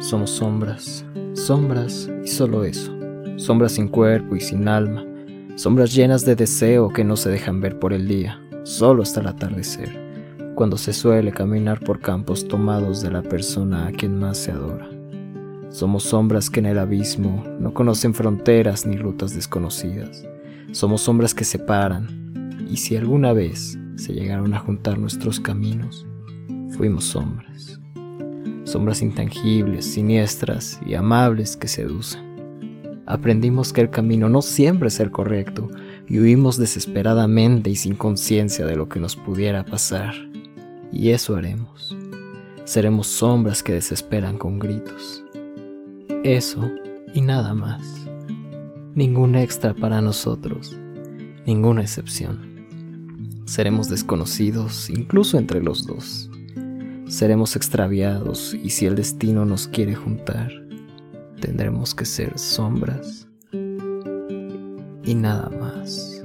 Somos sombras, sombras y solo eso. Sombras sin cuerpo y sin alma. Sombras llenas de deseo que no se dejan ver por el día, solo hasta el atardecer, cuando se suele caminar por campos tomados de la persona a quien más se adora. Somos sombras que en el abismo no conocen fronteras ni rutas desconocidas. Somos sombras que separan, y si alguna vez se llegaron a juntar nuestros caminos, fuimos sombras. Sombras intangibles, siniestras y amables que seducen. Aprendimos que el camino no siempre es el correcto y huimos desesperadamente y sin conciencia de lo que nos pudiera pasar. Y eso haremos. Seremos sombras que desesperan con gritos. Eso y nada más. Ningún extra para nosotros, ninguna excepción. Seremos desconocidos incluso entre los dos. Seremos extraviados y si el destino nos quiere juntar, tendremos que ser sombras y nada más.